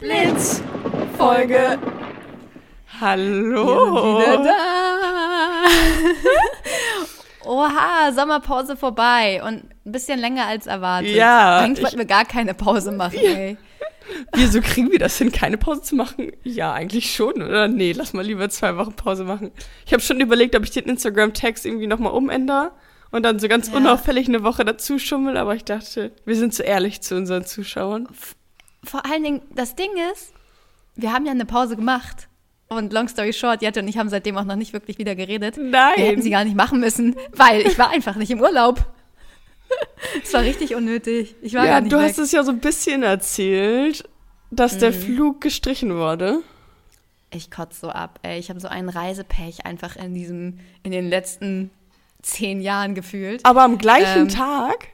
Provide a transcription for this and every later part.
Blitz Folge. Hallo. Wieder da. Oha, Sommerpause vorbei und ein bisschen länger als erwartet. Ja, Eigentlich ich- wollten wir gar keine Pause machen, ey. Wieso kriegen wir das hin, keine Pause zu machen? Ja, eigentlich schon, oder? Nee, lass mal lieber zwei Wochen Pause machen. Ich habe schon überlegt, ob ich den Instagram-Text irgendwie nochmal umändere und dann so ganz Ja. unauffällig eine Woche dazu schummel, aber ich dachte, wir sind zu ehrlich zu unseren Zuschauern. Vor allen Dingen, das Ding ist, wir haben ja eine Pause gemacht. Und long story short, Jette und ich haben seitdem auch noch nicht wirklich wieder geredet. Nein. Wir hätten sie gar nicht machen müssen, weil ich war einfach nicht im Urlaub. Es war richtig unnötig. Ich war ja, gar nicht du weg. hast es ja so ein bisschen erzählt, dass der Mhm. Flug gestrichen wurde. Ich kotze so ab, ey. Ich habe so einen Reisepech einfach in diesem, in den letzten zehn Jahren gefühlt. Aber am gleichen Ähm, Tag?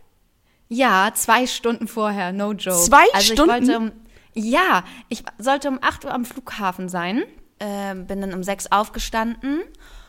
Ja, zwei Stunden vorher, no joke. Zwei also Stunden? Ich wollte um, ja, ich sollte um 8 Uhr am Flughafen sein. Ähm, bin dann um 6 aufgestanden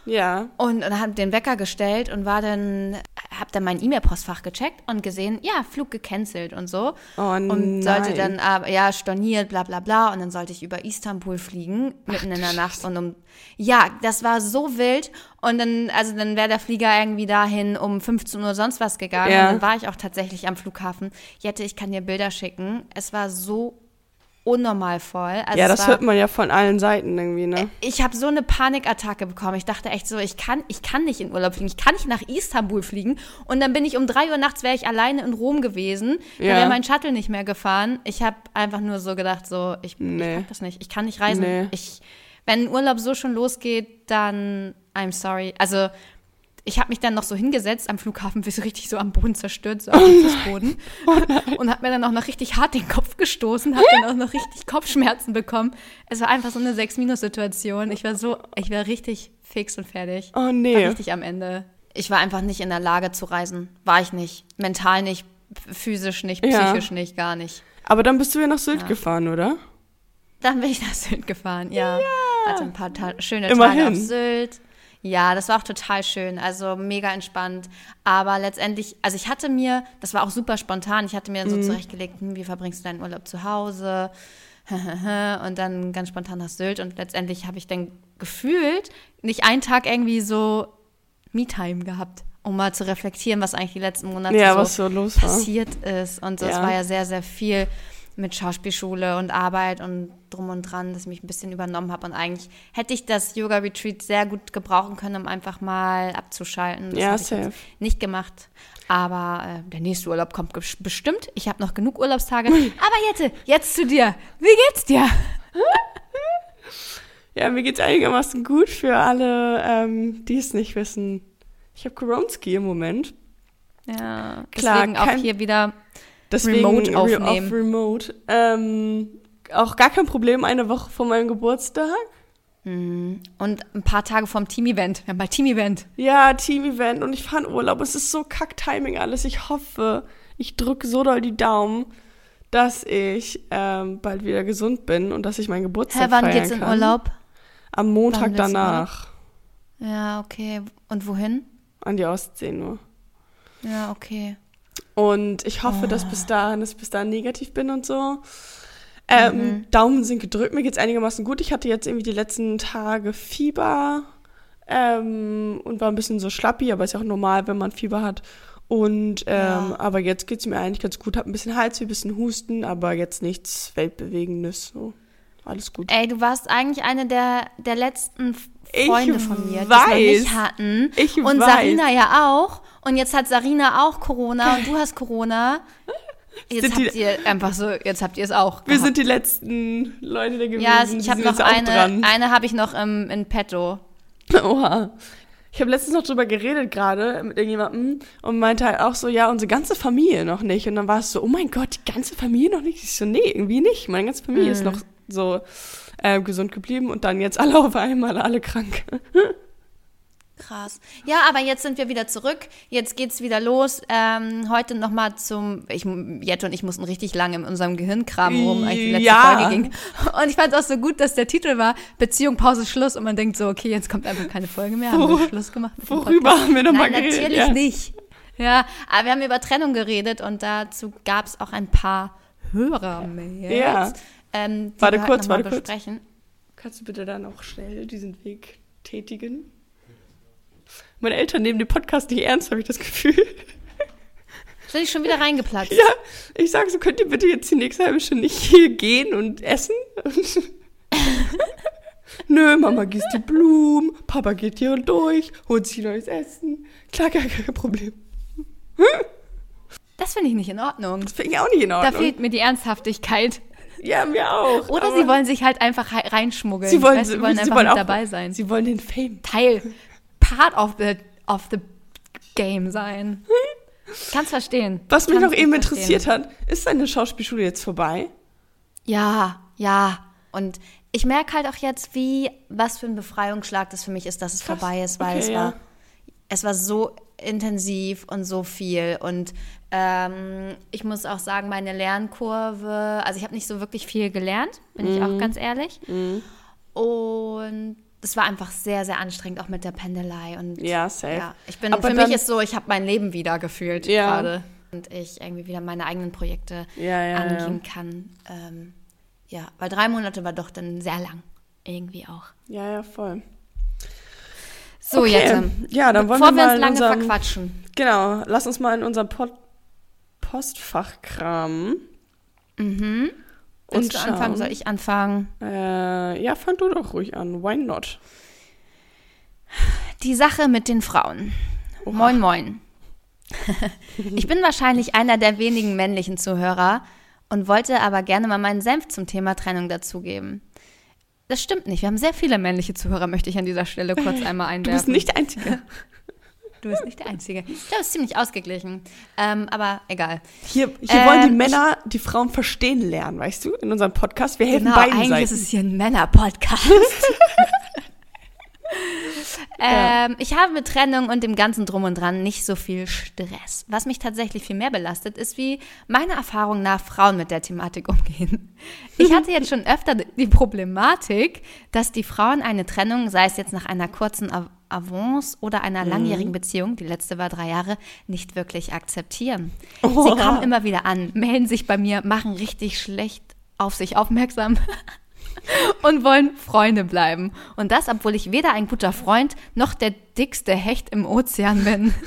Ja. und, und habe den Wecker gestellt und war dann, habe dann mein E-Mail-Postfach gecheckt und gesehen, ja, Flug gecancelt und so. Oh und sollte nein. dann aber, ja, storniert, bla bla bla. Und dann sollte ich über Istanbul fliegen, mitten in der Nacht. Und um, ja, das war so wild. Und dann, also dann wäre der Flieger irgendwie dahin um 15 Uhr sonst was gegangen. Ja. Und dann war ich auch tatsächlich am Flughafen. Jette, ich kann dir Bilder schicken. Es war so unnormal voll. Also ja, das war, hört man ja von allen Seiten irgendwie, ne? ich habe so eine Panikattacke bekommen. Ich dachte echt so, ich kann, ich kann nicht in Urlaub fliegen. Ich kann nicht nach Istanbul fliegen. Und dann bin ich um drei Uhr nachts wäre ich alleine in Rom gewesen. Da Ja. wäre mein Shuttle nicht mehr gefahren. Ich habe einfach nur so gedacht, so, ich, Nee. ich pack das nicht. Ich kann nicht reisen. Nee. Ich, wenn Urlaub so schon losgeht, dann I'm sorry. Also ich habe mich dann noch so hingesetzt am Flughafen, wie so richtig so am Boden zerstört, so am Fußboden. und habe mir dann auch noch richtig hart den Kopf gestoßen, habe dann auch noch richtig Kopfschmerzen bekommen. Es war einfach so eine 6-Minus-Situation. Ich war so, ich war richtig fix und fertig. Oh War nee. richtig am Ende. Ich war einfach nicht in der Lage zu reisen. War ich nicht. Mental nicht, physisch nicht, Ja. psychisch nicht, gar nicht. Aber dann bist du ja nach Sylt Ja. gefahren, oder? Dann bin ich nach Sylt gefahren, ja. Hatte ein paar ta schöne Tage Immerhin. auf Sylt. Ja, das war auch total schön, also mega entspannt. Aber letztendlich, also ich hatte mir, das war auch super spontan, ich hatte mir Mhm. so zurechtgelegt, hm, wie verbringst du deinen Urlaub zu Hause? und dann ganz spontan nach Sylt. Und letztendlich habe ich dann gefühlt nicht einen Tag irgendwie so Me-Time gehabt, um mal zu reflektieren, was eigentlich die letzten Monate Ja, so so passiert ist. Und es Ja. war ja sehr, sehr viel mit Schauspielschule und Arbeit und drum und dran, dass ich mich ein bisschen übernommen habe. Und eigentlich hätte ich das Yoga-Retreat sehr gut gebrauchen können, um einfach mal abzuschalten. Das Ja, habe ich safe. jetzt nicht gemacht. Aber äh, der nächste Urlaub kommt bestimmt. Ich habe noch genug Urlaubstage. Aber Jette, jetzt zu dir. Wie geht's dir? Ja, mir geht's einigermaßen gut für alle, ähm, die es nicht wissen. Ich habe Koronski im Moment. Ja, Klar, deswegen auch hier wieder Deswegen Remote re- aufnehmen. Auf Remote. Ähm, auch gar kein Problem, eine Woche vor meinem Geburtstag. und ein paar Tage vorm Team-Event. Wir haben bald Team-Event. Ja, Team-Event und ich fahre in Urlaub. Es ist so Kack-Timing alles. Ich hoffe, ich drücke so doll die Daumen, dass ich ähm, bald wieder gesund bin und dass ich meinen Geburtstag Hä, wann feiern geht's in kann. Urlaub? Am Montag danach. Ja, okay. Und wohin? An die Ostsee nur. Ja, okay. Und ich hoffe, dass Ah. bis dahin, dass ich bis dahin negativ bin und so. Ähm, Mhm. Daumen sind gedrückt, mir geht's einigermaßen gut. Ich hatte jetzt irgendwie die letzten Tage Fieber ähm, und war ein bisschen so schlappi, aber ist ja auch normal, wenn man Fieber hat. Und ähm, Ja. aber jetzt geht's mir eigentlich ganz gut. Hab ein bisschen Halsweh, ein bisschen Husten, aber jetzt nichts Weltbewegendes. So. Alles gut. Ey, du warst eigentlich eine der, der letzten F- Ich Freunde von mir, die es noch weiß. nicht hatten. Ich und weiß. Sarina ja auch. Und jetzt hat Sarina auch Corona und du hast Corona. Jetzt Sind habt die- ihr einfach so, jetzt habt ihr es auch. Wir gehabt. sind die letzten Leute der gewesen. ja, die ich habe noch eine, eine habe ich noch im, in petto. Oha. Ich habe letztens noch drüber geredet gerade mit irgendjemandem und meinte halt auch so, ja, unsere ganze Familie noch nicht. Und dann war es so, oh mein Gott, die ganze Familie noch nicht. Ich so, nee, irgendwie nicht. Meine ganze Familie ist Mhm. noch so äh, gesund geblieben und dann jetzt alle auf einmal, alle krank. Krass. Ja, aber jetzt sind wir wieder zurück. Jetzt geht's wieder los. Ähm, heute nochmal zum. Ich, Jette und ich mussten richtig lange in unserem Gehirn kramen, worum eigentlich die letzte Ja. Folge ging. Und ich fand es auch so gut, dass der Titel war Beziehung, Pause, Schluss. Und man denkt so, okay, jetzt kommt einfach keine Folge mehr. Haben wir Schluss gemacht? Worüber haben wir nochmal geredet? natürlich ja. nicht. Ja, aber wir haben über Trennung geredet und dazu gab es auch ein paar Hörermails. Ja. ähm, Warte kurz, warte kurz. besprechen. Kannst du bitte dann auch schnell diesen Weg tätigen? Meine Eltern nehmen den Podcast nicht ernst, habe ich das Gefühl. Soll ich schon wieder reingeplatzt? Ja, ich sage so, könnt ihr bitte jetzt die nächste halbe Stunde nicht hier gehen und essen? Und Nö, Mama gießt die Blumen, Papa geht hier durch, holt sich neues Essen. Klar, gar kein Problem. Das finde ich nicht in Ordnung. Das finde ich auch nicht in Da Ordnung. fehlt mir die Ernsthaftigkeit. ja, mir auch. Oder sie wollen sich halt einfach rei- reinschmuggeln. sie wollen, Weißt, sie wollen sie einfach wollen auch, dabei sein. Sie wollen den Fame. Teil, Part of the, of the game sein. Kannst verstehen. Was mich noch eben verstehen. interessiert hat, ist deine Schauspielschule jetzt vorbei? Ja, ja. Und ich merke halt auch jetzt, wie, was für ein Befreiungsschlag das für mich ist, dass es Krass. vorbei ist, weil Okay, es ja. war, es war so intensiv und so viel. Und ähm, ich muss auch sagen, meine Lernkurve, also ich habe nicht so wirklich viel gelernt, bin ich Mhm. auch ganz ehrlich. Und es war einfach sehr, sehr anstrengend, auch mit der Pendelei. Und Ja, safe. ja, ich bin, Aber für mich ist so, ich habe mein Leben wieder gefühlt Ja. gerade. Und ich irgendwie wieder meine eigenen Projekte Ja, ja, angehen kann. Ähm, ja, weil drei Monate war doch dann sehr lang. Irgendwie auch. Ja, ja, voll. So, Okay. jetzt. ähm, Ja, dann wollen bevor wir wir mal uns in lange unserem- verquatschen. Genau, lass uns mal in unserem Pod Postfach kramen. Mhm. Und du anfangen? Soll ich anfangen? Äh, ja, fang du doch ruhig an. Why not? Die Sache mit den Frauen. Moin, moin. ich bin wahrscheinlich einer der wenigen männlichen Zuhörer und wollte aber gerne mal meinen Senf zum Thema Trennung dazugeben. Das stimmt nicht. Wir haben sehr viele männliche Zuhörer, möchte ich an dieser Stelle kurz einmal einwerfen. Du bist nicht der Einzige. Du bist nicht der Einzige. Ich glaube, es ist ziemlich ausgeglichen. Ähm, aber egal. Hier, hier wollen die Ähm, Männer die Frauen verstehen lernen, weißt du? In unserem Podcast. Wir helfen Genau, beiden eigentlich Seiten. ist es hier ein Männer-Podcast. ähm, ich habe mit Trennung und dem ganzen Drum und Dran nicht so viel Stress. Was mich tatsächlich viel mehr belastet, ist, wie meine Erfahrung nach Frauen mit der Thematik umgehen. Ich hatte jetzt schon öfter die Problematik, dass die Frauen eine Trennung, sei es jetzt nach einer kurzen Av- Avance oder einer langjährigen Beziehung, die letzte war drei Jahre, nicht wirklich akzeptieren. Sie Oha. kommen immer wieder an, melden sich bei mir, machen richtig schlecht auf sich aufmerksam und wollen Freunde bleiben. Und das, obwohl ich weder ein guter Freund noch der dickste Hecht im Ozean bin.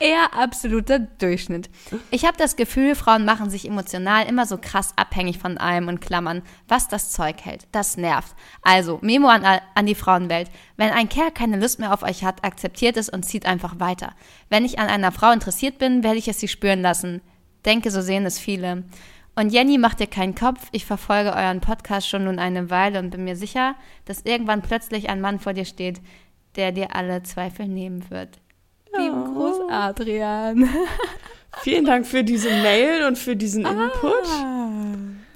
Eher absoluter Durchschnitt. Ich habe das Gefühl, Frauen machen sich emotional immer so krass abhängig von allem und klammern, was das Zeug hält. Das nervt. Also, Memo an, an die Frauenwelt. Wenn ein Kerl keine Lust mehr auf euch hat, akzeptiert es und zieht einfach weiter. Wenn ich an einer Frau interessiert bin, werde ich es sie spüren lassen. Denke, so sehen es viele. Und Jenny, macht dir keinen Kopf. Ich verfolge euren Podcast schon nun eine Weile und bin mir sicher, dass irgendwann plötzlich ein Mann vor dir steht, der dir alle Zweifel nehmen wird. Lieben Gruß, Adrian. Vielen Dank für diese Mail und für diesen Ah. Input.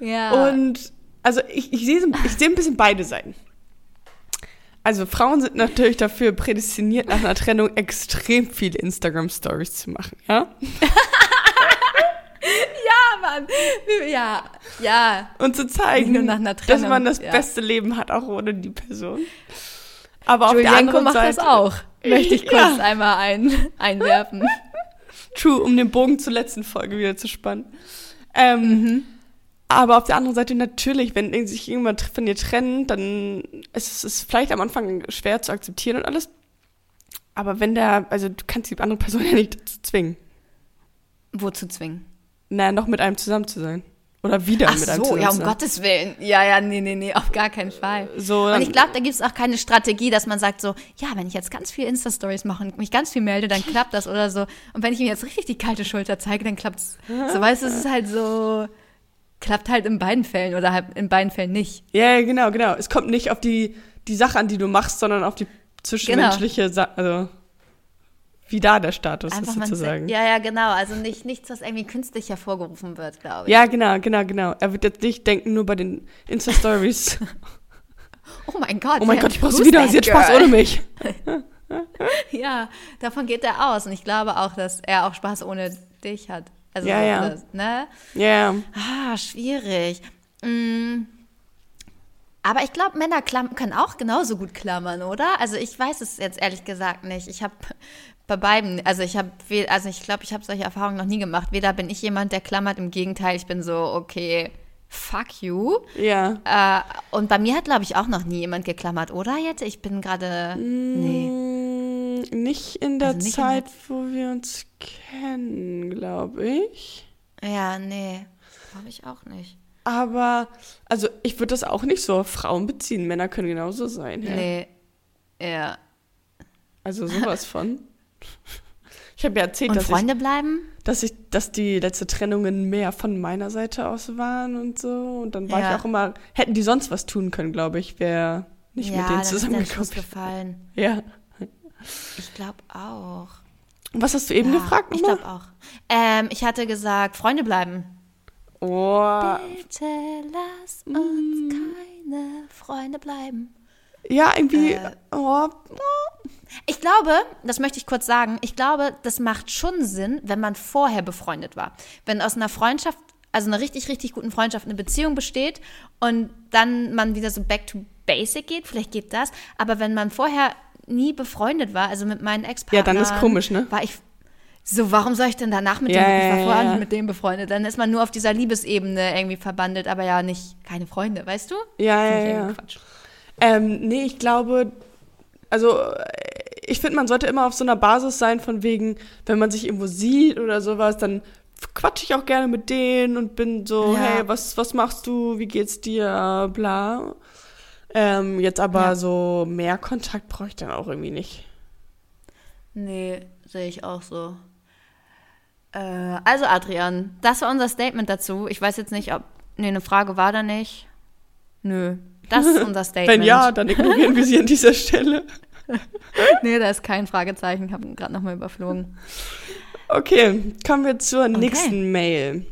Ja. Und also ich, ich sehe ich sehe ein bisschen beide Seiten. Also Frauen sind natürlich dafür prädestiniert, nach einer Trennung extrem viele Instagram-Stories zu machen, ja? ja, Mann. Ja, ja. Und zu zeigen, dass man das ja. beste Leben hat, auch ohne die Person. Aber auf der Julienko anderen macht Seite, das auch. Möchte ich kurz Ja. einmal ein, einwerfen. True, um den Bogen zur letzten Folge wieder zu spannen. Ähm, Mhm. Aber auf der anderen Seite natürlich, wenn sich irgendjemand von dir trennen, dann ist es vielleicht am Anfang schwer zu akzeptieren und alles. Aber wenn der, also du kannst die andere Person ja nicht dazu zwingen, Wozu zwingen? Na, noch mit einem zusammen zu sein. Oder wieder Ach mit einem so, zusammen ja, um sein. Gottes Willen. Ja, ja, nee, nee, nee, auf gar keinen Fall. So, Und ich glaube, da gibt es auch keine Strategie, dass man sagt so, ja, wenn ich jetzt ganz viel Insta-Stories mache und mich ganz viel melde, dann klappt das oder so. Und wenn ich mir jetzt richtig die kalte Schulter zeige, dann klappt's. So, weißt du, es ist halt so, klappt halt in beiden Fällen oder halt in beiden Fällen nicht. Ja, ja, genau, genau. Es kommt nicht auf die, die Sache an, die du machst, sondern auf die zwischenmenschliche Genau. Sache, also wie da der Status ist man sozusagen. Ja, ja, genau. Also nicht, nichts, was irgendwie künstlich hervorgerufen wird, glaube ich. Ja, genau, genau, genau. Er wird jetzt nicht denken, nur bei den Insta-Stories. Oh mein Gott. oh mein Gott, ich brauch sie wieder, sie hat Spaß ohne mich. Ja, davon geht er aus. Und ich glaube auch, dass er auch Spaß ohne dich hat. Also, Ja, ja. Das, ne? Ja, Ah, schwierig. Mm. Aber ich glaube, Männer können auch genauso gut klammern, oder? Also ich weiß es jetzt ehrlich gesagt nicht. Ich habe bei beiden, also ich habe, also ich glaube, ich habe solche Erfahrungen noch nie gemacht. Weder bin ich jemand, der klammert, im Gegenteil, ich bin so, okay, fuck you. Ja. Äh, und bei mir hat, glaube ich, auch noch nie jemand geklammert, oder jetzt? Ich bin gerade. Nee. Mm, Nicht in der Also nicht in Zeit, wo wir uns kennen, glaube ich. Ja, nee. Glaube ich auch nicht. Aber, also ich würde das auch nicht so auf Frauen beziehen. Männer können genauso sein. Ja. Nee. Ja. Also sowas von. Ich habe ja erzählt, Und dass ich, Freunde bleiben? dass ich, dass die letzte Trennungen mehr von meiner Seite aus waren und so. Und dann war Ja. ich auch immer, hätten die sonst was tun können, glaube ich, wäre nicht ja, mit denen dann ist zusammengekommen. gefallen. Ja. Ich glaube auch. Und was hast du eben ja, gefragt? Ich nochmal? glaube auch. Ähm, ich hatte gesagt, Freunde bleiben. Oh, Bitte lass Mm. uns keine Freunde bleiben. Ja, irgendwie. Äh. oh, Ich glaube, das möchte ich kurz sagen, ich glaube, das macht schon Sinn, wenn man vorher befreundet war. Wenn aus einer Freundschaft, also einer richtig, richtig guten Freundschaft, eine Beziehung besteht und dann man wieder so back to basic geht, vielleicht geht das. Aber wenn man vorher nie befreundet war, also mit meinen Ex-Partnern. Ja, dann ist komisch, ne? War ich so, warum soll ich denn danach mit Ja, dem, ich war vorher nicht mit dem befreundet? Dann ist man nur auf dieser Liebesebene irgendwie verbandelt, aber ja nicht keine Freunde, weißt du? Ja, ja, ja. Quatsch. Ähm, nee, ich glaube, also äh, ich finde, man sollte immer auf so einer Basis sein, von wegen, wenn man sich irgendwo sieht oder sowas, dann quatsche ich auch gerne mit denen und bin so, Ja. hey, was, was machst du, wie geht's dir, bla. Ähm, jetzt aber Ja. so mehr Kontakt brauche ich dann auch irgendwie nicht. Nee, sehe ich auch so. Äh, also Adrian, das war unser Statement dazu. Ich weiß jetzt nicht, ob. Nee, eine Frage war da nicht. Nö. Das ist unser Statement. Wenn ja, dann ignorieren wir sie an dieser Stelle. Nee, da ist kein Fragezeichen. Ich habe ihn gerade nochmal überflogen. Okay, kommen wir zur nächsten Mail.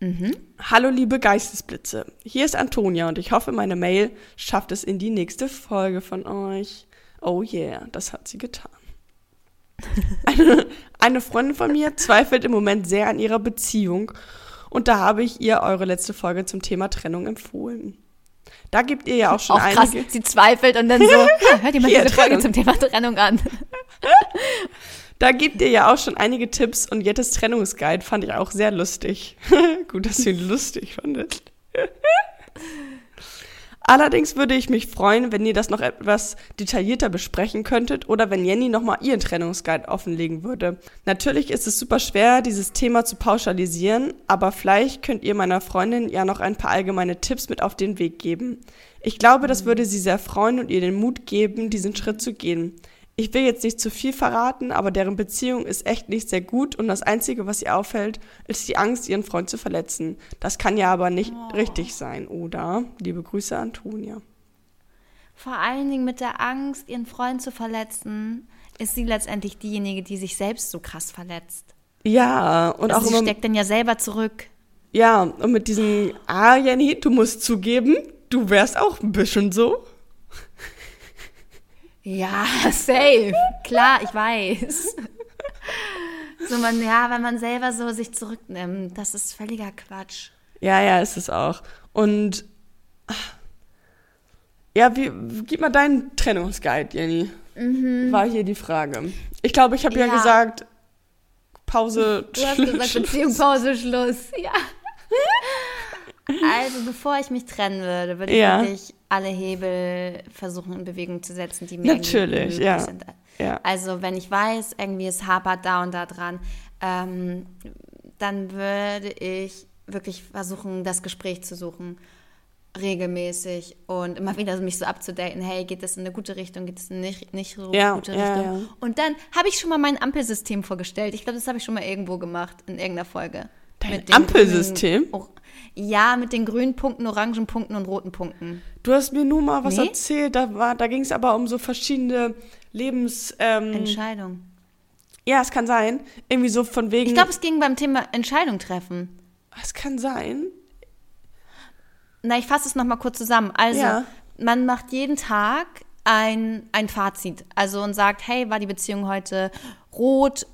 Mhm. Hallo liebe Geistesblitze, hier ist Antonia und ich hoffe, meine Mail schafft es in die nächste Folge von euch. Oh yeah, das hat sie getan. Eine, eine Freundin von mir zweifelt im Moment sehr an ihrer Beziehung und da habe ich ihr eure letzte Folge zum Thema Trennung empfohlen. Da gibt ihr ja auch schon Auch krass, einige. sie zweifelt und dann so, ja, hört ihr mal Hier, diese Folge Trennung. zum Thema Trennung an. Da gibt ihr ja auch schon einige Tipps und Jettes Trennungsguide fand ich auch sehr lustig. Gut, dass du ihn lustig fandest. Allerdings würde ich mich freuen, wenn ihr das noch etwas detaillierter besprechen könntet oder wenn Jenny nochmal ihren Trennungsguide offenlegen würde. Natürlich ist es super schwer, dieses Thema zu pauschalisieren, aber vielleicht könnt ihr meiner Freundin ja noch ein paar allgemeine Tipps mit auf den Weg geben. Ich glaube, das würde sie sehr freuen und ihr den Mut geben, diesen Schritt zu gehen. Ich will jetzt nicht zu viel verraten, aber deren Beziehung ist echt nicht sehr gut und das Einzige, was ihr auffällt, ist die Angst, ihren Freund zu verletzen. Das kann ja aber nicht richtig sein, oder? Liebe Grüße, Antonia. Vor allen Dingen mit der Angst, ihren Freund zu verletzen, ist sie letztendlich diejenige, die sich selbst so krass verletzt. Ja, und Also auch sie immer, steckt dann ja selber zurück. ja, und mit diesem, ah, Jenny, du musst zugeben, du wärst auch ein bisschen so. Ja, safe. Klar, ich weiß. So man, ja, wenn man selber so sich zurücknimmt, das ist völliger Quatsch. Ja, ja, ist es auch. Und, ja, wie, gib mal deinen Trennungsguide, Jenny. War hier die Frage. Ich glaube, ich habe ja. Mhm. Ja. gesagt, Pause. Du hast gesagt, Schluss. Beziehung, Pause, Schluss. Ja. Also, bevor ich mich trennen würde, würde ich Ja. wirklich alle Hebel versuchen in Bewegung zu setzen, die mir Natürlich, ja. sind. Ja. Also, wenn ich weiß, irgendwie es hapert da und da dran, ähm, dann würde ich wirklich versuchen, das Gespräch zu suchen, regelmäßig und immer wieder mich so abzudaten, hey, geht das in eine gute Richtung, geht es in nicht, nicht so Ja, gute ja, Richtung? ja. Und dann habe ich schon mal mein Ampelsystem vorgestellt. Ich glaube, das habe ich schon mal irgendwo gemacht, in irgendeiner Folge. Dein Ampelsystem? grünen- oh, ja, mit den grünen Punkten, orangen Punkten und roten Punkten. Du hast mir nur mal was Nee? erzählt, da, war, da ging es aber um so verschiedene Lebens... Ähm, Entscheidung. ja, es kann sein. Irgendwie so von wegen... Ich glaube, es ging beim Thema Entscheidung treffen. es kann sein. Na, ich fasse es nochmal kurz zusammen. Also, Ja. man macht jeden Tag ein, ein Fazit. Also und sagt, hey, war die Beziehung heute rot,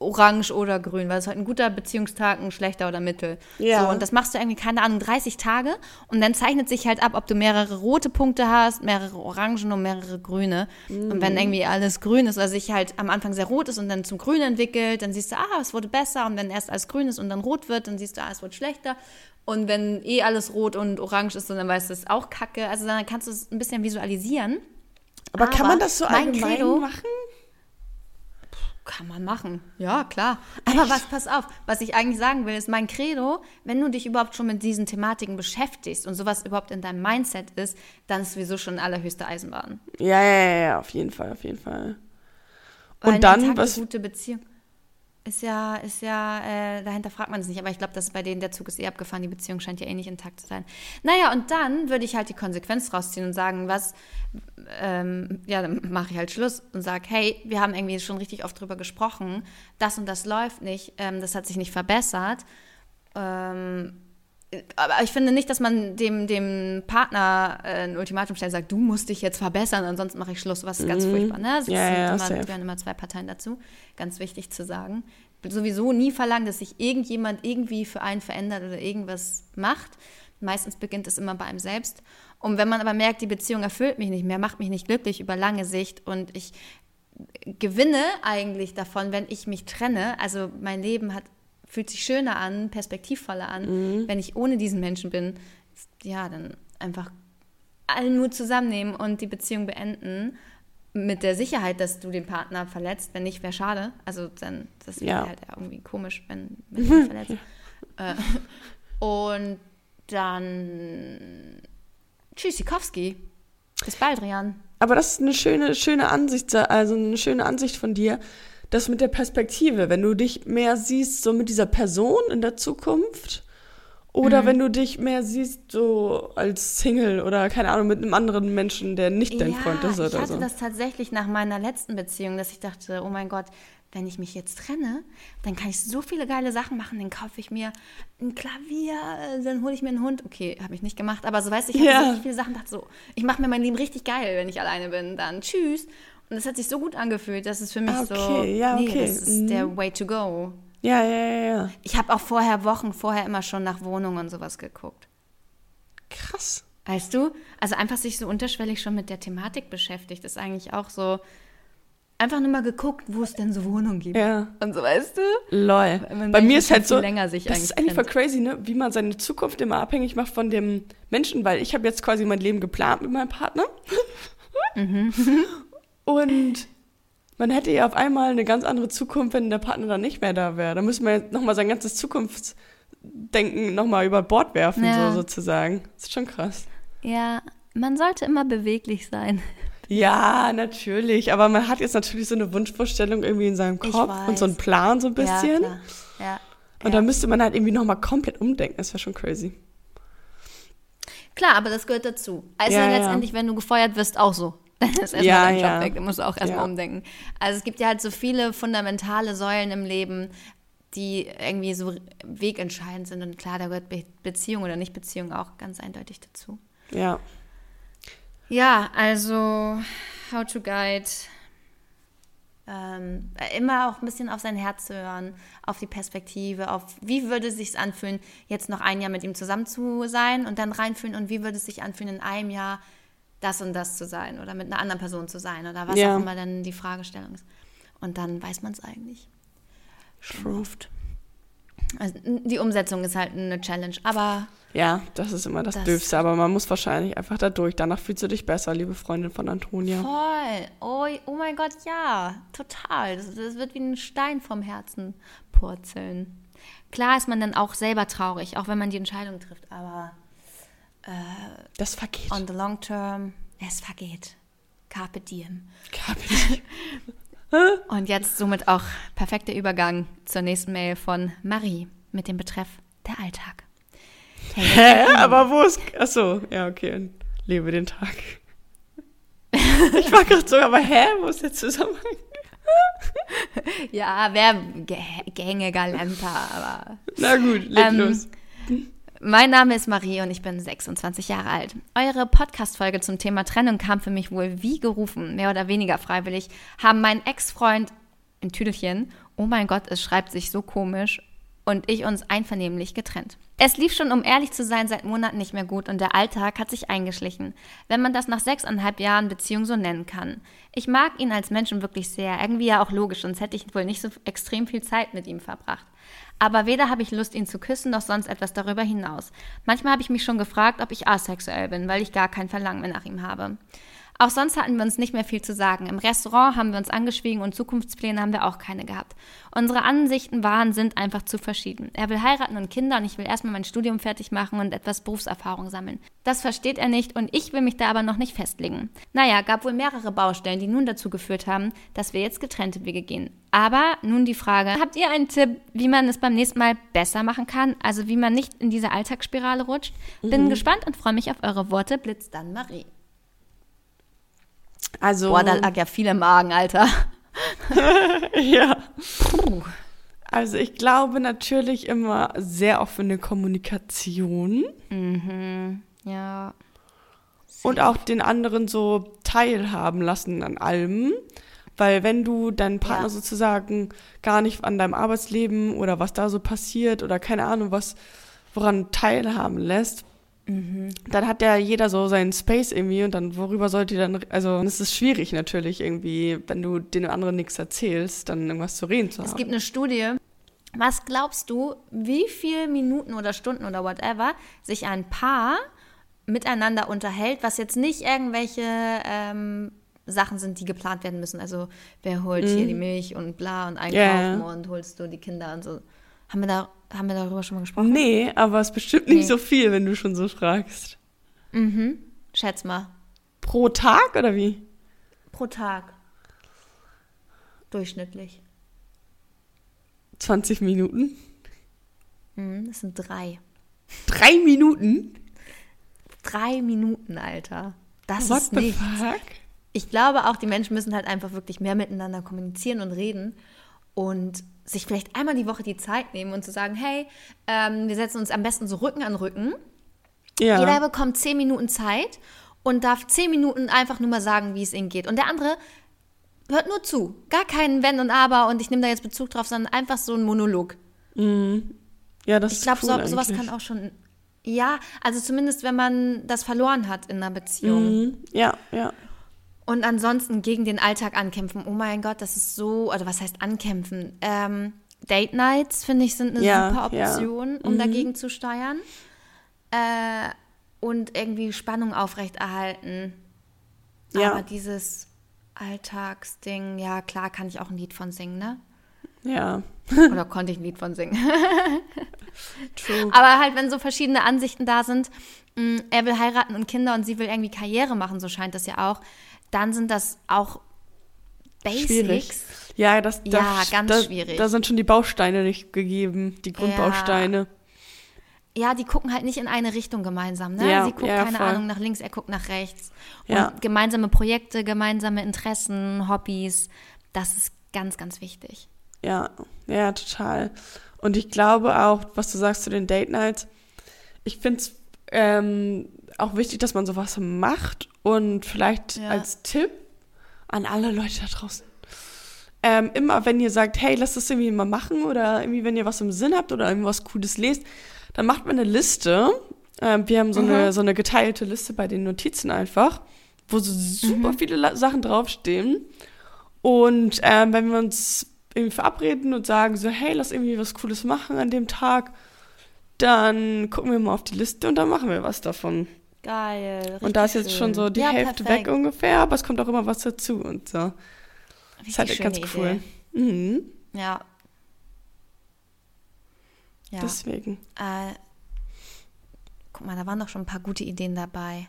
orange oder grün, weil es halt ein guter Beziehungstag, ein schlechter oder mittel. Ja. So, und das machst du irgendwie, keine Ahnung, 30 Tage und dann zeichnet sich halt ab, ob du mehrere rote Punkte hast, mehrere orangen und mehrere grüne. Und wenn irgendwie alles grün ist, also sich halt am Anfang sehr rot ist und dann zum Grün entwickelt, dann siehst du, ah, es wurde besser und wenn erst alles grün ist und dann rot wird, dann siehst du, ah, es wird schlechter. Und wenn eh alles rot und orange ist, dann weißt du, es ist auch kacke. Also dann kannst du es ein bisschen visualisieren. Aber, kann man das so mein allgemein Credo- machen? Kann man machen. Ja, klar. Aber was, pass auf, was ich eigentlich sagen will, ist mein Credo, wenn du dich überhaupt schon mit diesen Thematiken beschäftigst und sowas überhaupt in deinem Mindset ist, dann ist sowieso schon allerhöchste Eisenbahn. Ja, ja, ja, auf jeden Fall, auf jeden Fall. Weil Und dann, was- gute Beziehung ist ja, ist ja, äh, dahinter fragt man es nicht, aber ich glaube, dass bei denen der Zug ist eh abgefahren, die Beziehung scheint ja eh nicht intakt zu sein. Naja, und dann würde ich halt die Konsequenz rausziehen und sagen, was, ähm, ja, dann mache ich halt Schluss und sage, hey, wir haben irgendwie schon richtig oft drüber gesprochen, das und das läuft nicht, ähm, das hat sich nicht verbessert. Ähm, aber ich finde nicht, dass man dem, dem Partner äh, ein Ultimatum stellt und sagt, du musst dich jetzt verbessern, ansonsten mache ich Schluss. Was ist ganz furchtbar. Ne? Mhm. Ja, ja, immer, gehören immer zwei Parteien dazu. Ganz wichtig zu sagen. Sowieso nie verlangen, dass sich irgendjemand irgendwie für einen verändert oder irgendwas macht. Meistens beginnt es immer bei einem selbst. Und wenn man aber merkt, die Beziehung erfüllt mich nicht mehr, macht mich nicht glücklich über lange Sicht und ich gewinne eigentlich davon, wenn ich mich trenne. Also mein Leben hat, fühlt sich schöner an, perspektivvoller an, wenn ich ohne diesen Menschen bin. Ja, dann einfach allen Mut zusammennehmen und die Beziehung beenden. Mit der Sicherheit, dass du den Partner verletzt. Wenn nicht, wäre schade. Also dann, das wäre Ja. halt irgendwie komisch, wenn, wenn du ihn verletzt. äh, und dann Tschüssikowski. Bis bald, Rian. Aber das ist eine schöne, schöne Ansicht, also eine schöne Ansicht von dir. Das mit der Perspektive, wenn du dich mehr siehst, so mit dieser Person in der Zukunft. Oder wenn du dich mehr siehst, so als Single oder keine Ahnung, mit einem anderen Menschen, der nicht dein ja, Freund ist ich oder hatte so. das tatsächlich nach meiner letzten Beziehung, dass ich dachte, oh mein Gott, wenn ich mich jetzt trenne, dann kann ich so viele geile Sachen machen. Dann kaufe ich mir ein Klavier, dann hole ich mir einen Hund. Okay, habe ich nicht gemacht, aber so weißt du, ich hatte Ja. so viele Sachen, dachte so, ich mache mir mein Leben richtig geil, wenn ich alleine bin. Dann tschüss. Und es hat sich so gut angefühlt, dass es für mich Ah, so, okay, ja, nee, okay, das ist mhm. der way to go. Ja, ja, ja, ja. Ich habe auch vorher, Wochen vorher immer schon nach Wohnungen und sowas geguckt. Krass. Weißt du? Also einfach sich so unterschwellig schon mit der Thematik beschäftigt, ist eigentlich auch so einfach nur mal geguckt, wo es denn so Wohnungen gibt. Ja. Und so, weißt du? Lol. Bei mir ist halt so, das ist eigentlich voll crazy, ne? wie man seine Zukunft immer abhängig macht von dem Menschen, weil ich habe jetzt quasi mein Leben geplant mit meinem Partner. Mhm. Und man hätte ja auf einmal eine ganz andere Zukunft, wenn der Partner dann nicht mehr da wäre. Da müssen wir jetzt nochmal sein ganzes Zukunftsdenken nochmal über Bord werfen, Ja. so sozusagen. Das ist schon krass. Ja, man sollte immer beweglich sein. Ja, natürlich. Aber man hat jetzt natürlich so eine Wunschvorstellung irgendwie in seinem Kopf und so einen. Plan so ein Ja, bisschen. klar. Ja. und ja. da müsste man halt irgendwie nochmal komplett umdenken. Das wäre schon crazy. Klar, aber das gehört dazu. Also Ja, ja. letztendlich, wenn du gefeuert wirst, auch so. Dann ist erstmal Ja, dein Job ja. weg. Da musst du auch erstmal Ja. umdenken. Also es gibt ja halt so viele fundamentale Säulen im Leben, die irgendwie so wegentscheidend sind. Und klar, da gehört Be Beziehung oder Nicht-Beziehung auch ganz eindeutig dazu. Ja. Ja, also How to Guide. Ähm, immer auch ein bisschen auf sein Herz zu hören, auf die Perspektive, auf wie würde es sich anfühlen, jetzt noch ein Jahr mit ihm zusammen zu sein und dann reinfühlen und wie würde es sich anfühlen, in einem Jahr das und das zu sein oder mit einer anderen Person zu sein oder was Ja. auch immer dann die Fragestellung ist. Und dann weiß man es eigentlich. Truth. Also, die Umsetzung ist halt eine Challenge, aber Ja, das ist immer das, Das- Dürfste, aber man muss wahrscheinlich einfach da durch. Danach fühlst du dich besser, liebe Freundin von Antonia. Voll. Oh, oh mein Gott, ja. Total. Das, das wird wie ein Stein vom Herzen purzeln. Klar ist man dann auch selber traurig, auch wenn man die Entscheidung trifft, aber Das vergeht. on the long term, es vergeht. Carpe diem. Kapi. Und jetzt somit auch perfekter Übergang zur nächsten Mail von Marie mit dem Betreff der Alltag. Hey, Hä? Aber wo ist. Achso, ja, okay. Lebe den Tag. Ich war gerade so, aber hä? Wo ist der Zusammenhang? ja, wäre Gänge galanter, aber Na gut, leg Ähm, los. Mein Name ist Marie und ich bin 26 Jahre alt. Eure Podcast-Folge zum Thema Trennung kam für mich wohl wie gerufen, mehr oder weniger freiwillig, haben mein Ex-Freund in Tüdelchen, oh mein Gott, es schreibt sich so komisch und ich uns einvernehmlich getrennt. Es lief schon, um ehrlich zu sein, seit Monaten nicht mehr gut und der Alltag hat sich eingeschlichen, wenn man das nach sechseinhalb Jahren Beziehung so nennen kann. Ich mag ihn als Menschen wirklich sehr, irgendwie ja auch logisch, sonst hätte ich wohl nicht so extrem viel Zeit mit ihm verbracht. Aber weder habe ich Lust, ihn zu küssen, noch sonst etwas darüber hinaus. Manchmal habe ich mich schon gefragt, ob ich asexuell bin, weil ich gar kein Verlangen mehr nach ihm habe. Auch sonst hatten wir uns nicht mehr viel zu sagen. Im Restaurant haben wir uns angeschwiegen und Zukunftspläne haben wir auch keine gehabt. Unsere Ansichten waren, sind einfach zu verschieden. Er will heiraten und Kinder und ich will erstmal mein Studium fertig machen und etwas Berufserfahrung sammeln. Das versteht er nicht und ich will mich da aber noch nicht festlegen. Naja, gab wohl mehrere Baustellen, die nun dazu geführt haben, dass wir jetzt getrennte Wege gehen. Aber nun die Frage, habt ihr einen Tipp, wie man es beim nächsten Mal besser machen kann? Also wie man nicht in diese Alltagsspirale rutscht? Bin mhm. gespannt und freue mich auf eure Worte. Blitz dann Marie. Also. Boah, da lag ja viel im Magen, Alter. ja. Puh. Also ich glaube natürlich immer sehr offene Kommunikation. Mhm. Ja. Und auch den anderen so teilhaben lassen an allem. Weil wenn du deinen Partner ja. sozusagen gar nicht an deinem Arbeitsleben oder was da so passiert oder keine Ahnung was, woran teilhaben lässt, Mhm. Dann hat ja jeder so seinen Space irgendwie und dann worüber sollte dann, also es ist schwierig natürlich irgendwie, wenn du den anderen nichts erzählst, dann irgendwas zu reden zu haben. Es gibt eine Studie, was glaubst du, wie viele Minuten oder Stunden oder whatever sich ein Paar miteinander unterhält, was jetzt nicht irgendwelche ähm, Sachen sind, die geplant werden müssen. Also wer holt mhm. hier die Milch und bla und einkaufen yeah. und holst du die Kinder und so. Haben wir, da, haben wir darüber schon mal gesprochen? Nee, aber es ist bestimmt nicht nee. so viel, wenn du schon so fragst. Mhm. Schätz mal. Pro Tag oder wie? Pro Tag. Durchschnittlich. 20 Minuten? Mhm, das sind drei. Drei Minuten? Drei Minuten, Alter. Das What ist nichts. Fuck? Ich glaube auch, die Menschen müssen halt einfach wirklich mehr miteinander kommunizieren und reden. Und sich vielleicht einmal die Woche die Zeit nehmen und zu sagen, hey, ähm, wir setzen uns am besten so Rücken an Rücken. Ja. Jeder bekommt zehn Minuten Zeit und darf zehn Minuten einfach nur mal sagen, wie es ihnen geht. Und der andere hört nur zu. Gar kein Wenn und Aber und ich nehme da jetzt Bezug drauf, sondern einfach so ein Monolog. Mhm. Ja, das ich glaube, cool so, sowas kann auch schon. Ja, also zumindest, wenn man das verloren hat in einer Beziehung. Mhm. Ja, ja. Und ansonsten gegen den Alltag ankämpfen. Oh mein Gott, das ist so, oder was heißt ankämpfen? Ähm, Date Nights, finde ich, sind eine ja, super Option, ja. um mhm. dagegen zu steuern. Äh, und irgendwie Spannung aufrechterhalten. Ja. Aber dieses Alltagsding, ja klar, kann ich auch ein Lied von singen, ne? Ja. Oder konnte ich ein Lied von singen. True. Aber halt, wenn so verschiedene Ansichten da sind, mh, mm, er will heiraten und Kinder und sie will irgendwie Karriere machen, so scheint das ja auch, dann sind das auch Basics. Schwierig. Ja, das, das, ja, ganz da, schwierig. Da sind schon die Bausteine nicht gegeben, die Grundbausteine. Ja. ja die gucken halt nicht in eine Richtung gemeinsam. Ne? Ja, Sie guckt, ja, keine voll. Ahnung, nach links, er guckt nach rechts. Und ja. gemeinsame Projekte, gemeinsame Interessen, Hobbys, das ist ganz, ganz wichtig. Ja, ja, total. Und ich glaube auch, was du sagst zu den Date Nights, ich finde es ähm, auch wichtig, dass man sowas macht und vielleicht ja. als Tipp an alle Leute da draußen. Ähm, immer wenn ihr sagt, hey, lass das irgendwie mal machen oder irgendwie, wenn ihr was im Sinn habt oder irgendwas Cooles lest, dann macht man eine Liste. Ähm, wir haben so, mhm. eine, so eine geteilte Liste bei den Notizen einfach, wo so super mhm. viele Sachen draufstehen. Und ähm, wenn wir uns irgendwie verabreden und sagen so, hey, lass irgendwie was Cooles machen an dem Tag, dann gucken wir mal auf die Liste und dann machen wir was davon. Geil. Und da ist jetzt schön. schon so die ja, Hälfte perfekt. weg ungefähr, aber es kommt auch immer was dazu und so. Richtig das ist halt ganz Idee. cool. Mhm. Ja. ja. Deswegen. Äh, guck mal, da waren doch schon ein paar gute Ideen dabei.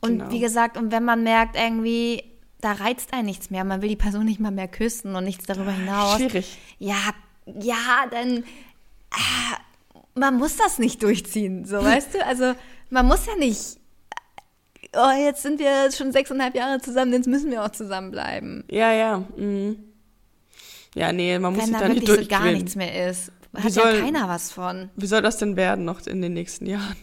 Und genau. wie gesagt, und wenn man merkt, irgendwie, da reizt einen nichts mehr, man will die Person nicht mal mehr küssen und nichts darüber hinaus. Schwierig. Ja, ja, dann. Äh, man muss das nicht durchziehen, so weißt du? Also man muss ja nicht oh, jetzt sind wir schon sechseinhalb Jahre zusammen, jetzt müssen wir auch zusammenbleiben. Ja, ja. Mhm. Ja, nee, man muss Wenn sich da, da nicht wirklich so gar nichts mehr ist, hat wie soll, ja keiner was von. Wie soll das denn werden noch in den nächsten Jahren?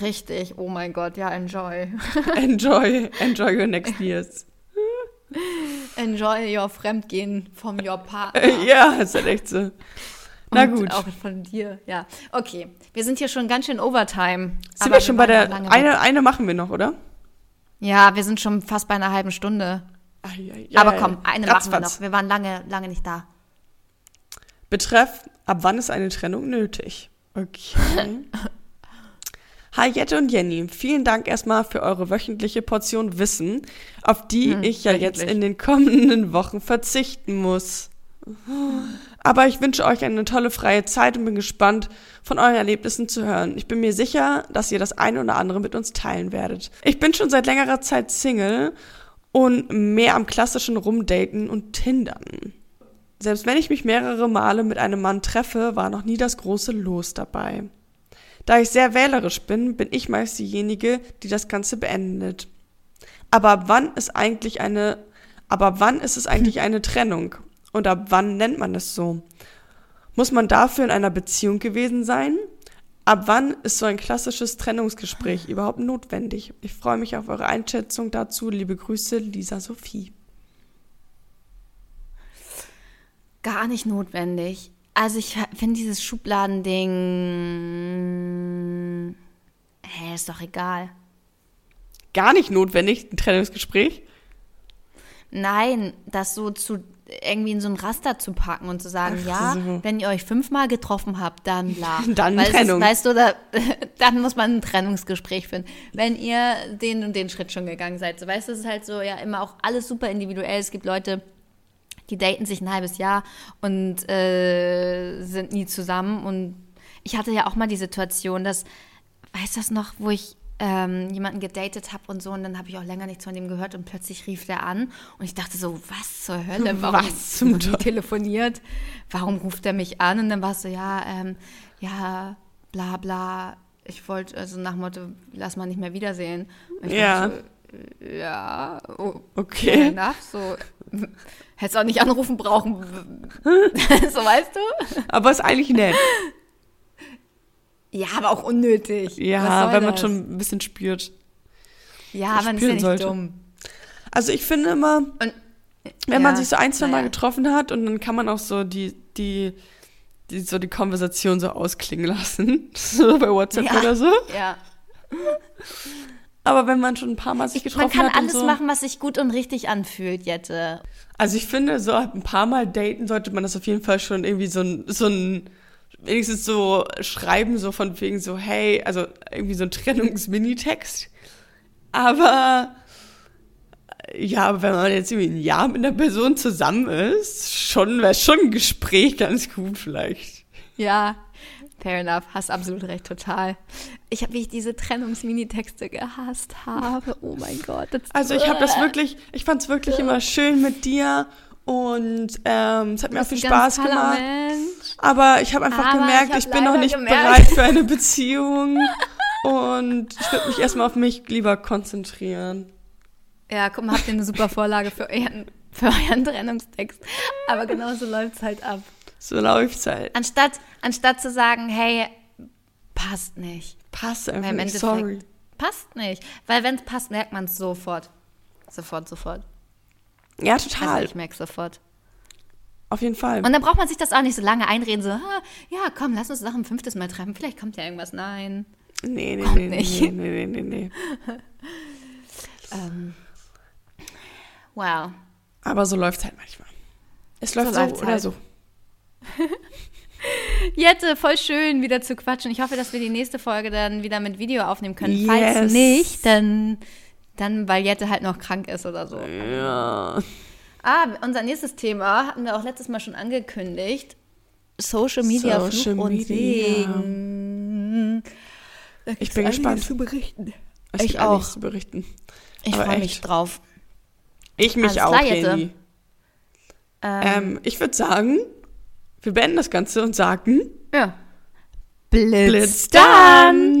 Richtig, oh mein Gott, ja, enjoy. enjoy, enjoy your next years. Enjoy your Fremdgehen vom your Partner. ja, ist halt echt so. Na Und gut. Auch von dir, ja. Okay, wir sind hier schon ganz schön Overtime. Sind wir schon bei waren der. Eine, eine machen wir noch, oder? Ja, wir sind schon fast bei einer halben Stunde. Ah, ja, ja, aber komm, eine machen wir Ratzfatz. noch. Wir waren lange, lange nicht da. Betreff, ab wann ist eine Trennung nötig? Okay. Hi Jette und Jenny, vielen Dank erstmal für eure wöchentliche Portion Wissen, auf die Hm, ich ja jetzt wöchentlich. in den kommenden Wochen verzichten muss. Aber ich wünsche euch eine tolle freie Zeit und bin gespannt, von euren Erlebnissen zu hören. Ich bin mir sicher, dass ihr das eine oder andere mit uns teilen werdet. Ich bin schon seit längerer Zeit Single und mehr am klassischen Rumdaten und Tindern. Selbst wenn ich mich mehrere Male mit einem Mann treffe, war noch nie das große Los dabei. Da ich sehr wählerisch bin, bin ich meist diejenige, die das Ganze beendet. Aber ab wann ist eigentlich eine, aber ab wann ist es eigentlich eine Trennung? Und ab wann nennt man es so? Muss man dafür in einer Beziehung gewesen sein? Ab wann ist so ein klassisches Trennungsgespräch überhaupt notwendig? Ich freue mich auf eure Einschätzung dazu. Liebe Grüße, Lisa Sophie. Gar nicht notwendig. Also ich finde dieses Schubladending. Hä, ist doch egal. Gar nicht notwendig, ein Trennungsgespräch. Nein, das so zu irgendwie in so ein Raster zu packen und zu sagen, Ach ja, so. wenn ihr euch fünfmal getroffen habt, dann bla. Dann Weil Trennung. Ist, weißt du, da, dann muss man ein Trennungsgespräch führen. Wenn ihr den und den Schritt schon gegangen seid. So, weißt du, es ist halt so, ja, immer auch alles super individuell. Es gibt Leute, die daten sich ein halbes Jahr und äh, sind nie zusammen. Und ich hatte ja auch mal die Situation, dass, weißt du das noch, wo ich ähm, jemanden gedatet habe und so und dann habe ich auch länger nichts von dem gehört und plötzlich rief der an und ich dachte so, was zur Hölle, warum Was zum telefoniert, warum ruft er mich an und dann war es so, ja, ähm, ja, bla bla, ich wollte, also nach Motto, lass mal nicht mehr wiedersehen. Ja. dachte so, ja, oh, Okay. enough, so, hättest auch nicht anrufen brauchen, so weißt du? Aber ist eigentlich nett. Ja, aber auch unnötig. Ja, wenn man das? schon ein bisschen spürt. Ja, man ist ja nicht sollte. dumm. Also ich finde immer, Und, wenn man ja, sich so ein, zwei Mal naja. getroffen hat und dann kann man auch so die, die, die so die Konversation so ausklingen lassen. So bei WhatsApp Ja. oder so. Ja. Aber wenn man schon ein paar Mal sich Man getroffen kann hat alles so. machen, was sich gut und richtig anfühlt, Jette. Also ich finde, so ein paar Mal daten sollte man das auf jeden Fall schon irgendwie so ein, so ein, wenigstens so schreiben, so von wegen so, hey, also irgendwie so ein Trennungs-Minitext. Aber ja, wenn man jetzt irgendwie ein Jahr mit einer Person zusammen ist, schon wäre schon ein Gespräch ganz gut vielleicht. Ja, fair enough. Hast absolut recht, total. Ich habe, wie ich diese Trennungsminitexte gehasst habe. Oh mein Gott. Das Also ich habe das wirklich, ich fand es wirklich immer schön mit dir und ähm, es hat mir auch viel Spaß gemacht. Mensch. Aber ich habe einfach Aber gemerkt, ich ich, bin noch nicht gemerkt- bereit für eine Beziehung und ich würde mich erstmal auf mich lieber konzentrieren. Ja, guck mal, habt ihr eine super Vorlage für euren, für euren Trennungstext. Aber genauso läuft's halt ab. So läuft's halt. Anstatt, anstatt zu sagen, hey, passt nicht. Passt einfach nicht, sorry. passt nicht. Weil wenn es passt, merkt man es sofort. Sofort, sofort. Ja, Also total. ich merke sofort. auf jeden Fall. Und dann braucht man sich das auch nicht so lange einreden, so, ah, ja, komm, lass uns noch ein fünftes Mal treffen. Vielleicht kommt ja irgendwas. Nein. nee, nee, kommt nee, nicht. nee, nee, nee, nee, nee. Ähm, wow. Aber so läuft's halt manchmal. Es läuft so, läuft's oder halt. so. Jette, voll schön, wieder zu quatschen. Ich hoffe, dass wir die nächste Folge dann wieder mit Video aufnehmen können. Yes. Falls nicht, dann, dann, weil Jette halt noch krank ist oder so. Ja. Ah, unser nächstes Thema hatten wir auch letztes Mal schon angekündigt. Social Media, Social Fluch und. Segen. Ich bin gespannt. zu berichten. Es Ich auch. zu berichten. Ich freue mich drauf. Ich mich Alles auch, klar. Ähm, Ähm, ich würde sagen, wir beenden das Ganze und sagen ja. Blitz, Blitz dann!